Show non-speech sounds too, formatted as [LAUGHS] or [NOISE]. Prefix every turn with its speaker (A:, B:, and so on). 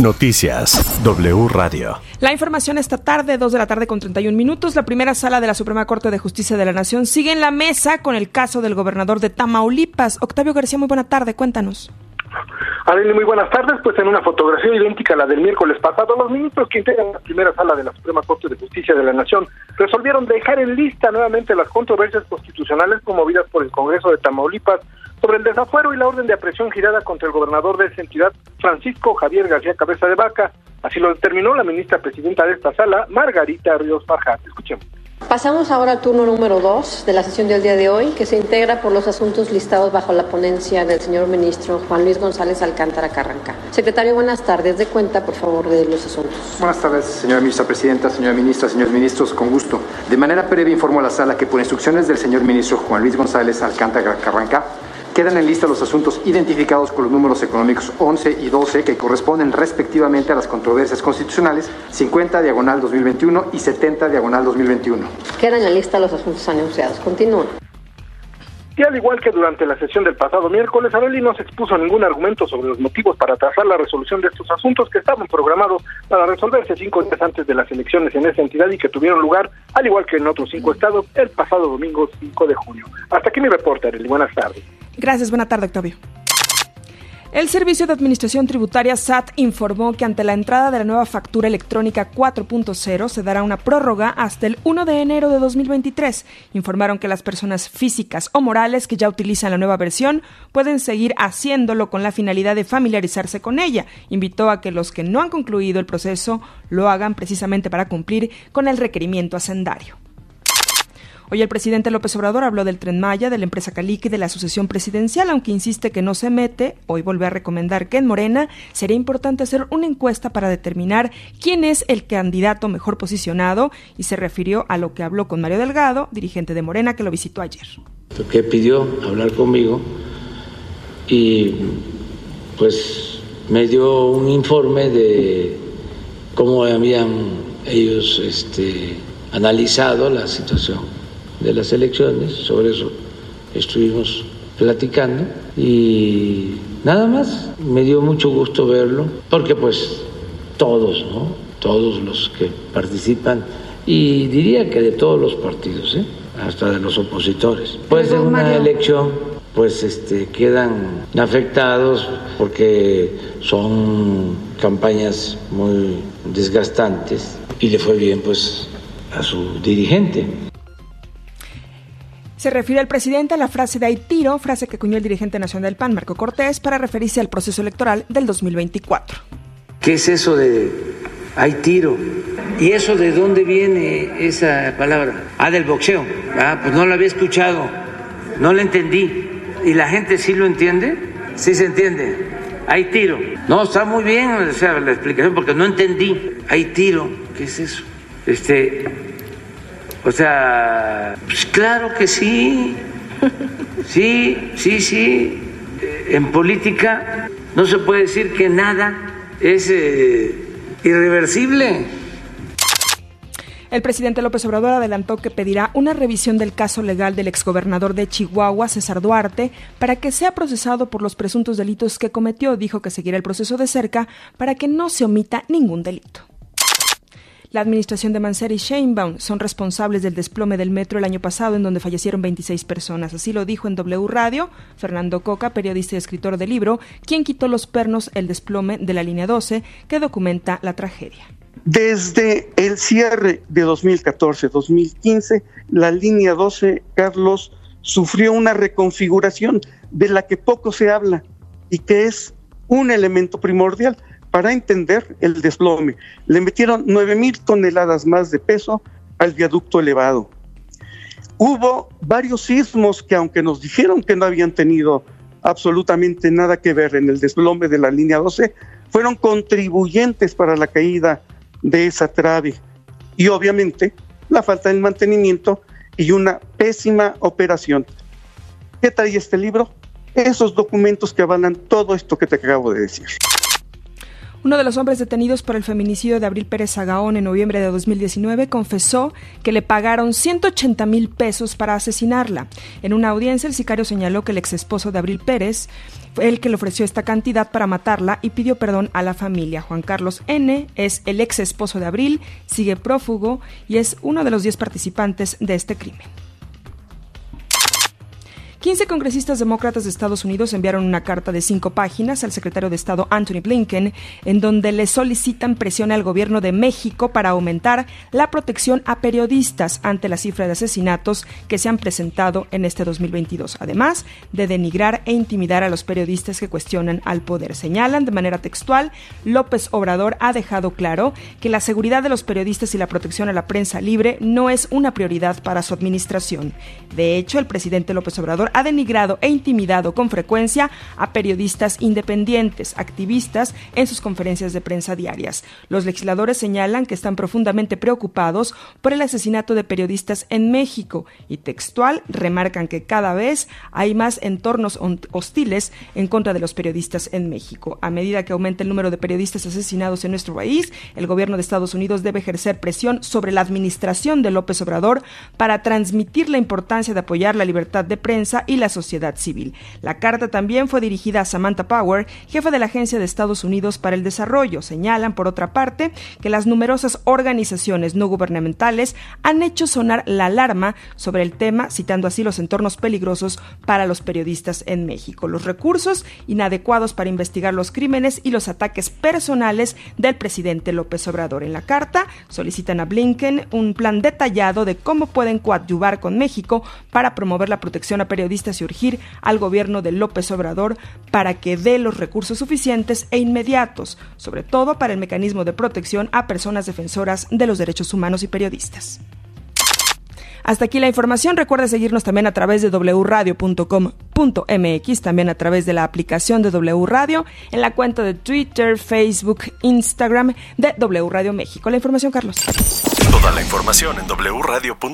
A: Noticias W Radio.
B: La información esta tarde, 2 de la tarde con 31 minutos. La primera sala de la Suprema Corte de Justicia de la Nación sigue en la mesa con el caso del gobernador de Tamaulipas. Octavio García, muy buena tarde, cuéntanos.
C: Adele, muy buenas tardes. Pues en una fotografía idéntica a la del miércoles pasado, los ministros que integran la primera sala de la Suprema Corte de Justicia de la Nación resolvieron dejar en lista nuevamente las controversias constitucionales promovidas por el Congreso de Tamaulipas sobre el desafuero y la orden de aprehensión girada contra el gobernador de esa entidad, Francisco Javier García Cabeza de Vaca. Así lo determinó la ministra presidenta de esta sala, Margarita Ríos Farjat. Escuchemos.
D: Pasamos ahora al turno número dos de la sesión del día de hoy, que se integra por los asuntos listados bajo la ponencia del señor ministro Juan Luis González Alcántara Carranca. Secretario, buenas tardes. De cuenta, por favor, de los asuntos.
E: Buenas tardes, señora ministra presidenta, señora ministra, señores ministros, con gusto. De manera previa informo a la sala que por instrucciones del señor ministro Juan Luis González Alcántara Carranca, Quedan en lista los asuntos identificados con los números económicos 11 y 12 que corresponden respectivamente a las controversias constitucionales 50 diagonal 2021 y 70 diagonal 2021.
D: Quedan en lista los asuntos anunciados. Continúen.
C: Y al igual que durante la sesión del pasado miércoles, Abeli no se expuso ningún argumento sobre los motivos para trazar la resolución de estos asuntos que estaban programados para resolverse cinco días antes de las elecciones en esa entidad y que tuvieron lugar, al igual que en otros cinco estados, el pasado domingo 5 de junio. Hasta aquí mi reporte, Arely. Buenas tardes.
B: Gracias, buena tarde, Octavio. El Servicio de Administración Tributaria SAT informó que ante la entrada de la nueva factura electrónica 4.0 se dará una prórroga hasta el 1 de enero de 2023. Informaron que las personas físicas o morales que ya utilizan la nueva versión pueden seguir haciéndolo con la finalidad de familiarizarse con ella. Invitó a que los que no han concluido el proceso lo hagan precisamente para cumplir con el requerimiento hacendario. Hoy el presidente López Obrador habló del Tren Maya, de la empresa Calique y de la asociación presidencial, aunque insiste que no se mete. Hoy volvió a recomendar que en Morena sería importante hacer una encuesta para determinar quién es el candidato mejor posicionado y se refirió a lo que habló con Mario Delgado, dirigente de Morena, que lo visitó ayer.
F: Que pidió hablar conmigo y pues me dio un informe de cómo habían ellos este, analizado la situación de las elecciones, sobre eso estuvimos platicando y nada más, me dio mucho gusto verlo, porque pues todos, ¿no? Todos los que participan, y diría que de todos los partidos, ¿eh? hasta de los opositores. Pues en una elección, pues este, quedan afectados porque son campañas muy desgastantes y le fue bien pues a su dirigente.
B: Se refiere el presidente a la frase de hay tiro, frase que acuñó el dirigente nacional del PAN, Marco Cortés, para referirse al proceso electoral del 2024.
F: ¿Qué es eso de hay tiro? ¿Y eso de dónde viene esa palabra? Ah, del boxeo. Ah, pues no lo había escuchado, no lo entendí. ¿Y la gente sí lo entiende? Sí se entiende. Hay tiro. No, está muy bien o sea, la explicación porque no entendí. Hay tiro. ¿Qué es eso? Este, o sea, pues claro que sí, [LAUGHS] sí, sí, sí. En política no se puede decir que nada es eh, irreversible.
B: El presidente López Obrador adelantó que pedirá una revisión del caso legal del exgobernador de Chihuahua, César Duarte, para que sea procesado por los presuntos delitos que cometió. Dijo que seguirá el proceso de cerca para que no se omita ningún delito. La administración de Mansell y Sheinbaum son responsables del desplome del metro el año pasado, en donde fallecieron 26 personas. Así lo dijo en W Radio Fernando Coca, periodista y escritor del libro Quien quitó los pernos? El desplome de la línea 12, que documenta la tragedia.
G: Desde el cierre de 2014-2015, la línea 12, Carlos, sufrió una reconfiguración de la que poco se habla y que es un elemento primordial para entender el desplome. Le metieron 9 mil toneladas más de peso al viaducto elevado. Hubo varios sismos que aunque nos dijeron que no habían tenido absolutamente nada que ver en el desplome de la línea 12, fueron contribuyentes para la caída de esa trave. Y obviamente la falta de mantenimiento y una pésima operación. ¿Qué trae este libro? Esos documentos que avalan todo esto que te acabo de decir.
B: Uno de los hombres detenidos por el feminicidio de Abril Pérez Sagaón en noviembre de 2019 confesó que le pagaron 180 mil pesos para asesinarla. En una audiencia, el sicario señaló que el ex esposo de Abril Pérez fue el que le ofreció esta cantidad para matarla y pidió perdón a la familia. Juan Carlos N. es el ex esposo de Abril, sigue prófugo y es uno de los 10 participantes de este crimen. 15 congresistas demócratas de Estados Unidos enviaron una carta de cinco páginas al secretario de Estado Anthony Blinken, en donde le solicitan presión al gobierno de México para aumentar la protección a periodistas ante la cifra de asesinatos que se han presentado en este 2022, además de denigrar e intimidar a los periodistas que cuestionan al poder. Señalan de manera textual, López Obrador ha dejado claro que la seguridad de los periodistas y la protección a la prensa libre no es una prioridad para su administración. De hecho, el presidente López Obrador ha denigrado e intimidado con frecuencia a periodistas independientes, activistas, en sus conferencias de prensa diarias. Los legisladores señalan que están profundamente preocupados por el asesinato de periodistas en México y textual remarcan que cada vez hay más entornos hostiles en contra de los periodistas en México. A medida que aumenta el número de periodistas asesinados en nuestro país, el gobierno de Estados Unidos debe ejercer presión sobre la administración de López Obrador para transmitir la importancia de apoyar la libertad de prensa y la sociedad civil. La carta también fue dirigida a Samantha Power, jefa de la Agencia de Estados Unidos para el Desarrollo. Señalan, por otra parte, que las numerosas organizaciones no gubernamentales han hecho sonar la alarma sobre el tema, citando así los entornos peligrosos para los periodistas en México, los recursos inadecuados para investigar los crímenes y los ataques personales del presidente López Obrador. En la carta solicitan a Blinken un plan detallado de cómo pueden coadyuvar con México para promover la protección a periodistas y urgir al gobierno de López Obrador para que dé los recursos suficientes e inmediatos, sobre todo para el mecanismo de protección a personas defensoras de los derechos humanos y periodistas. Hasta aquí la información. Recuerda seguirnos también a través de wradio.com.mx, también a través de la aplicación de W Radio, en la cuenta de Twitter, Facebook, Instagram de W Radio México. La información, Carlos.
A: Toda la información en wradio.com.mx.